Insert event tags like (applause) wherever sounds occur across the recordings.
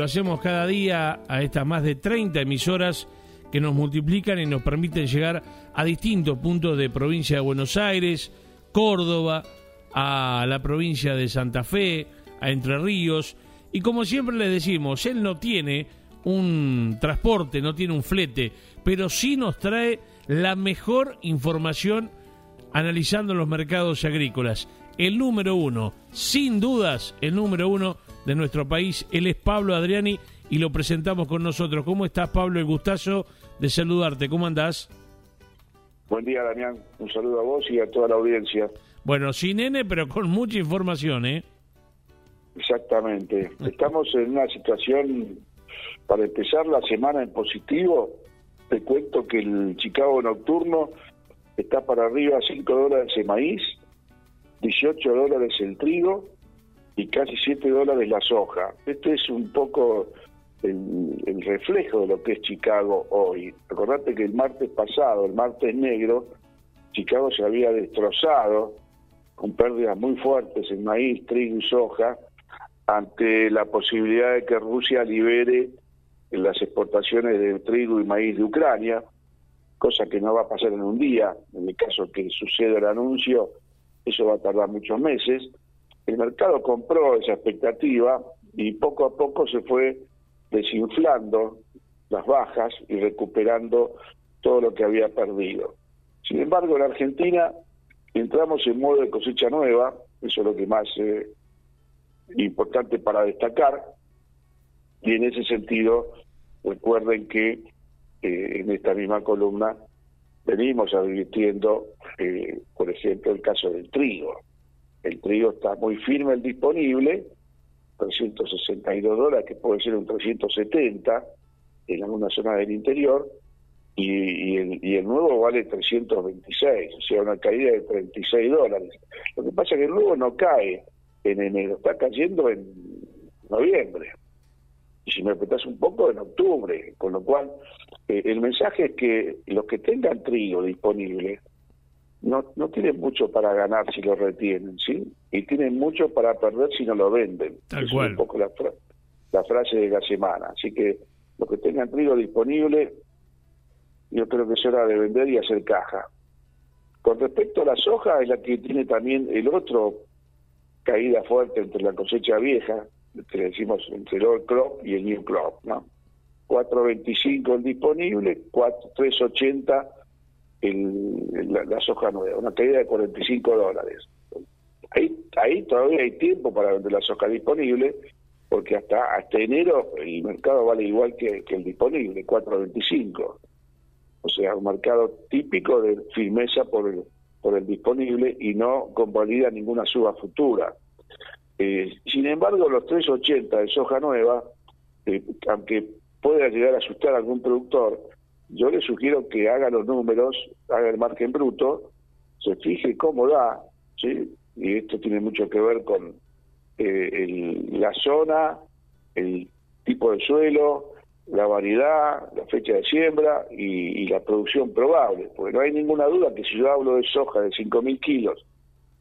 Lo hacemos cada día a estas más de 30 emisoras que nos multiplican y nos permiten llegar a distintos puntos de provincia de Buenos Aires, Córdoba, a la provincia de Santa Fe, a Entre Ríos. Y como siempre les decimos, él no tiene un transporte, no tiene un flete, pero sí nos trae la mejor información analizando los mercados agrícolas. El número uno, sin dudas, el número uno de nuestro país. Él es Pablo Adriani y lo presentamos con nosotros. ¿Cómo estás, Pablo? El gustazo de saludarte. ¿Cómo andás? Buen día, Damián. Un saludo a vos y a toda la audiencia. Bueno, sin N, pero con mucha información, ¿eh? Exactamente. Estamos en una situación, para empezar la semana en positivo, te cuento que el Chicago nocturno está para arriba 5 dólares el maíz, 18 dólares el trigo, y casi 7 dólares la soja. Este es un poco el, reflejo de lo que es Chicago hoy. Recordate que el martes pasado, el martes negro, Chicago se había destrozado con pérdidas muy fuertes en maíz, trigo y soja ante la posibilidad de que Rusia libere las exportaciones de trigo y maíz de Ucrania, cosa que no va a pasar en un día. En el caso que suceda el anuncio, eso va a tardar muchos meses el mercado compró esa expectativa y poco a poco se fue desinflando las bajas y recuperando todo lo que había perdido. Sin embargo, en Argentina entramos en modo de cosecha nueva, eso es lo que más eh, importante para destacar, y en ese sentido recuerden que eh, en esta misma columna venimos advirtiendo, eh, por ejemplo, el caso del trigo. El trigo está muy firme el disponible, 362 dólares, que puede ser un 370 en alguna zona del interior, y, el, y el nuevo vale 326, o sea, una caída de 36 dólares. Lo que pasa es que el nuevo no cae en enero, está cayendo en noviembre. Y si me apretas un poco, en octubre. Con lo cual, eh, el mensaje es que los que tengan trigo disponible no, no tienen mucho para ganar si lo retienen, ¿sí? Y tienen mucho para perder si no lo venden. Tal cual. Es un poco la, la frase de la semana. Así que los que tengan trigo disponible, yo creo que es hora de vender y hacer caja. Con respecto a la soja, es la que tiene también el otro caída fuerte entre la cosecha vieja, que le decimos entre el old crop y el new crop, ¿no? 4.25 el disponible, 4, 3.80 el, la, soja nueva, una caída de 45 dólares. Ahí, ahí todavía hay tiempo para vender la soja disponible, porque hasta hasta enero el mercado vale igual que, el disponible, 4.25. O sea, un mercado típico de firmeza por el, por el disponible y no convalida ninguna suba futura. Eh, sin embargo, los 3.80 de soja nueva, eh, aunque pueda llegar a asustar a algún productor, yo le sugiero que haga los números, haga el margen bruto, se fije cómo da, ¿sí? y esto tiene mucho que ver con eh, la zona, el tipo de suelo, la variedad, la fecha de siembra y, la producción probable, porque no hay ninguna duda que si yo hablo de soja de 5.000 kilos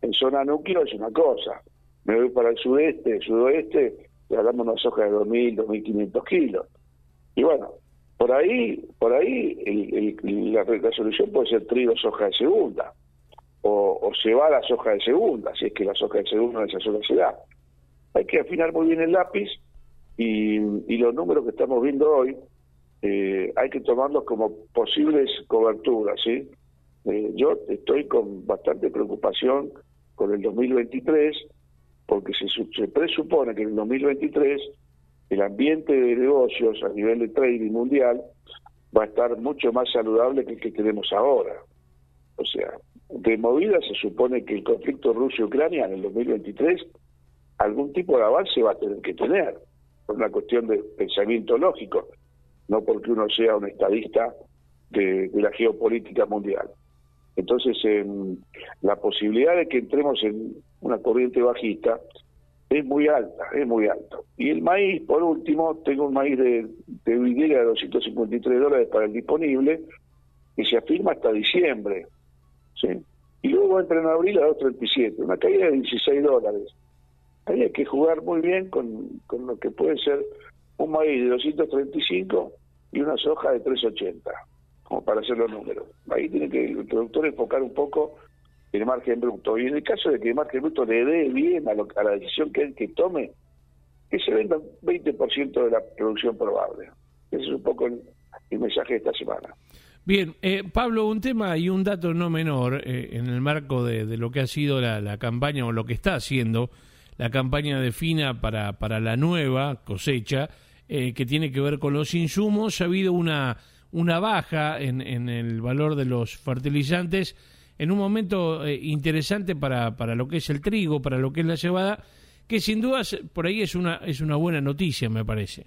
en zona núcleo es una cosa, me voy para el sudeste, sudoeste, y hablamos de una soja de 2.000, 2.500 kilos. Y bueno, por ahí, por ahí el, la, solución puede ser trigo soja de segunda, o, o se va la soja de segunda, si es que la soja de segunda de esa sola se da. Hay que afinar muy bien el lápiz y, y los números que estamos viendo hoy eh, hay que tomarlos como posibles coberturas. Eh, yo estoy con bastante preocupación con el 2023 porque se, se presupone que en el 2023 el ambiente de negocios a nivel de trading mundial va a estar mucho más saludable que el que tenemos ahora. O sea, de movida se supone que el conflicto Rusia-Ucrania en el 2023 algún tipo de avance va a tener que tener, por una cuestión de pensamiento lógico, no porque uno sea un estadista de, la geopolítica mundial. Entonces, la posibilidad de que entremos en una corriente bajista es muy alta, es muy alto. Y el maíz, por último, tengo un maíz de, de de 253 dólares para el disponible, que se afirma hasta diciembre. ¿sí? Y luego entra en abril a 237, una caída de 16 dólares. Hay que jugar muy bien con, con lo que puede ser un maíz de 235 y una soja de 380, como para hacer los números. Ahí tiene que el productor enfocar un poco el margen bruto. Y en el caso de que el margen bruto le dé bien a, a la decisión que él que tome, que se venda 20% de la producción probable. Ese es un poco el, mensaje de esta semana. Bien, eh, Pablo, un tema y un dato no menor eh, en el marco de, lo que ha sido la, campaña o lo que está haciendo la campaña de FINA para, para la nueva cosecha, eh, que tiene que ver con los insumos. Ha habido una, una baja en, en el valor de los fertilizantes en un momento interesante para, para lo que es el trigo, para lo que es la cebada, que sin dudas por ahí es una, es una buena noticia, me parece.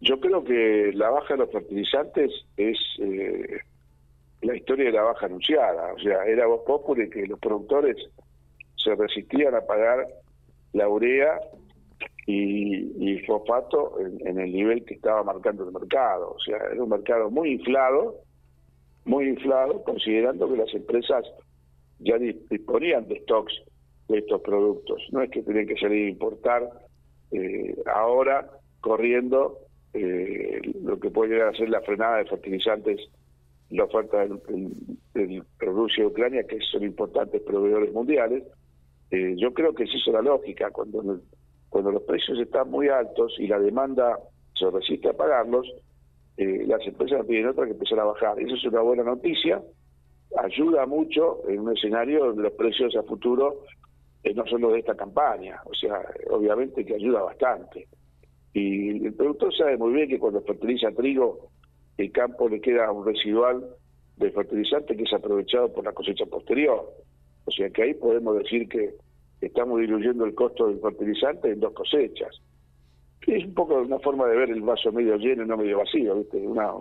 Yo creo que la baja de los fertilizantes es eh, la historia de la baja anunciada. O sea, era vos populi que los productores se resistían a pagar la urea y, y fosfato en, el nivel que estaba marcando el mercado. O sea, era un mercado muy inflado, muy inflado, considerando que las empresas ya disponían de stocks de estos productos. No es que tienen que salir a importar eh, ahora corriendo eh, lo que puede llegar a ser la frenada de fertilizantes, la oferta de Rusia y Ucrania, que son importantes proveedores mundiales. Eh, yo creo que es eso la lógica, cuando, cuando los precios están muy altos y la demanda se resiste a pagarlos, eh, las empresas tienen otra que empezar a bajar. Eso es una buena noticia, ayuda mucho en un escenario donde los precios a futuro no son los de esta campaña, o sea, obviamente que ayuda bastante. Y el productor sabe muy bien que cuando fertiliza trigo, el campo le queda un residual de fertilizante que es aprovechado por la cosecha posterior. O sea que ahí podemos decir que estamos diluyendo el costo del fertilizante en dos cosechas. Es un poco una forma de ver el vaso medio lleno y no medio vacío, ¿viste? Una,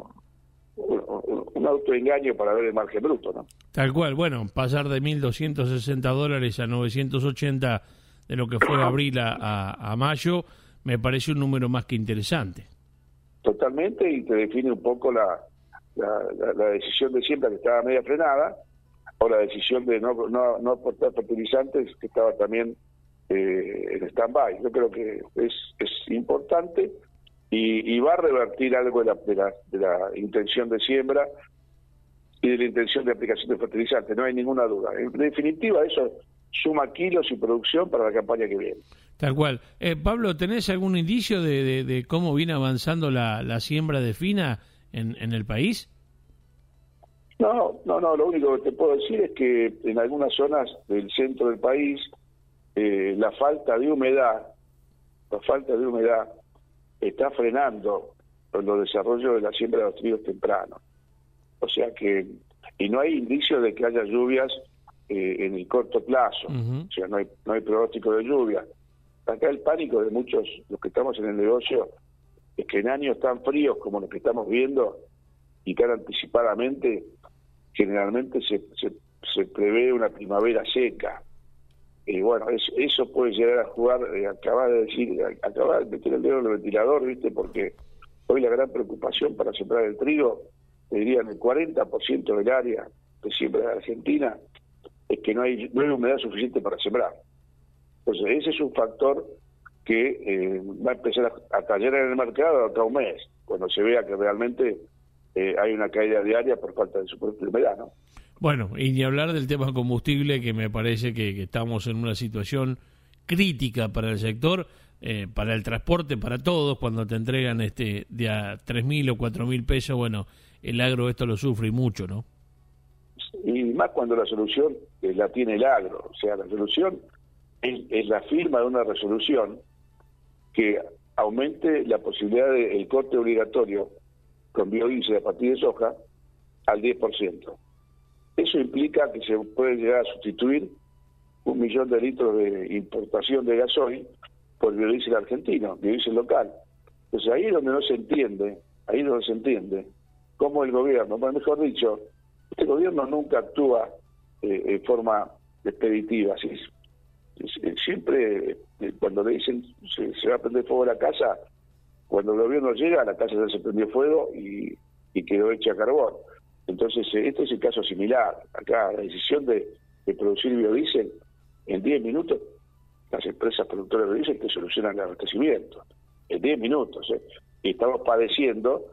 un, autoengaño para ver el margen bruto, ¿no? Tal cual, bueno, pasar de 1.260 dólares a 980 de lo que fue abril a mayo me parece un número más que interesante. Totalmente, y te define un poco la, la, decisión de siempre que estaba media frenada, o la decisión de no, no, no aportar fertilizantes que estaba también eh, en stand-by. Yo creo que es, es importante y, va a revertir algo de la, de la, de la intención de siembra y de la intención de aplicación de fertilizantes, no hay ninguna duda. En definitiva, eso suma kilos y producción para la campaña que viene. Tal cual. Eh, Pablo, ¿tenés algún indicio de, cómo viene avanzando la, la siembra de fina en, en, el país? No, no, no. Lo único que te puedo decir es que en algunas zonas del centro del país eh, la falta de humedad, la falta de humedad está frenando los desarrollos de la siembra de los trigos tempranos. O sea que, y no hay indicio de que haya lluvias eh, en el corto plazo. O sea, no hay, no hay pronóstico de lluvia. Acá el pánico de muchos, los que estamos en el negocio, es que en años tan fríos como los que estamos viendo y tan anticipadamente, generalmente se, se, prevé una primavera seca. Y bueno, eso, puede llegar a jugar, eh, de decir, acaba de meter el dedo en el ventilador, ¿viste? Porque hoy la gran preocupación para sembrar el trigo, te dirían el 40% del área de siembra de Argentina, es que no hay, no hay humedad suficiente para sembrar. Entonces, ese es un factor que eh, va a empezar a, tallar en el mercado hasta un mes, cuando se vea que realmente eh, hay una caída diaria por falta de su propia humedad, ¿no? Bueno, y ni hablar del tema combustible, que me parece que, estamos en una situación crítica para el sector, eh, para el transporte, para todos, cuando te entregan este de a tres mil o cuatro mil pesos, bueno, el agro esto lo sufre y mucho, ¿no? Y más cuando la solución la tiene el agro, o sea, la solución es, la firma de una resolución que aumente la posibilidad del corte obligatorio con biodiesel a partir de soja al 10%. Eso implica que se puede llegar a sustituir un millón de litros de importación de gasoil por biodiesel argentino, biodiesel local. Entonces ahí es donde no se entiende, ahí es donde se entiende cómo el gobierno, mejor dicho, este gobierno nunca actúa eh, en forma expeditiva, ¿sí? siempre eh, cuando le dicen se, va a prender fuego la casa, cuando el gobierno llega, la casa ya se prendió fuego y, quedó hecha carbón. Entonces, eh, este es el caso similar. Acá la decisión de, producir biodiesel en 10 minutos, las empresas productoras de biodiesel te solucionan el abastecimiento. en 10 minutos. ¿eh? Y estamos padeciendo,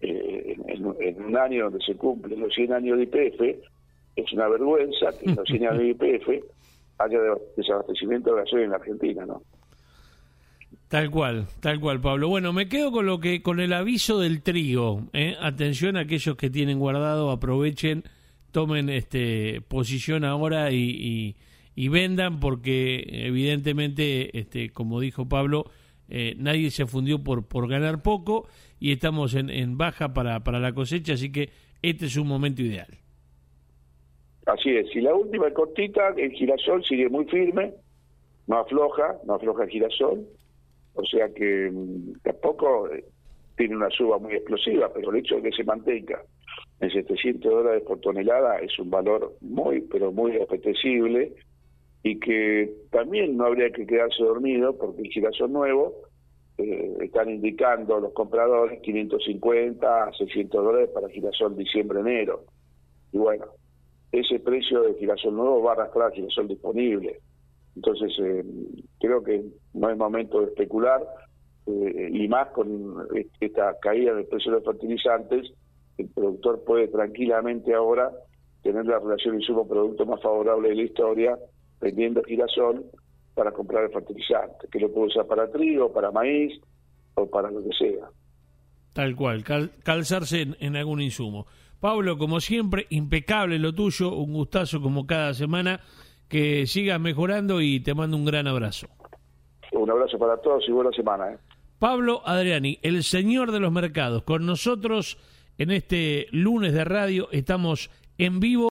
eh, en, un año donde se cumplen los 100 años de IPF, es una vergüenza que en los 100 años de IPF (laughs) haya desabastecimiento de gasolina en la Argentina, ¿no? Tal cual, tal cual, Pablo. Bueno, me quedo con lo que, con el aviso del trigo. ¿eh? Atención a aquellos que tienen guardado, aprovechen, tomen este posición ahora y, y, vendan, porque evidentemente, este, como dijo Pablo, eh, nadie se fundió por, por ganar poco y estamos en, en baja para, para la cosecha, así que este es un momento ideal. Así es, y la última cortita, el girasol sigue muy firme, no afloja, no afloja el girasol, o sea que mm, tampoco eh, tiene una suba muy explosiva, pero el hecho de que se mantenga en 700 dólares por tonelada es un valor muy, pero muy apetecible y que también no habría que quedarse dormido porque girasol nuevo eh, están indicando los compradores 550 600 dólares para girasol diciembre-enero. Y bueno, ese precio de girasol nuevo va a arrastrar girasol disponible. Entonces, eh, creo que no es momento de especular, eh, y más con esta caída del precio de los fertilizantes, el productor puede tranquilamente ahora tener la relación insumo-producto más favorable de la historia, vendiendo girasol para comprar el fertilizante, que lo puede usar para trigo, para maíz o para lo que sea. Tal cual, calzarse en algún insumo. Pablo, como siempre, impecable lo tuyo, un gustazo como cada semana que sigas mejorando y te mando un gran abrazo. Un abrazo para todos y buena semana. ¿eh? Pablo Adriani, el señor de los mercados, con nosotros en este lunes de radio, estamos en vivo.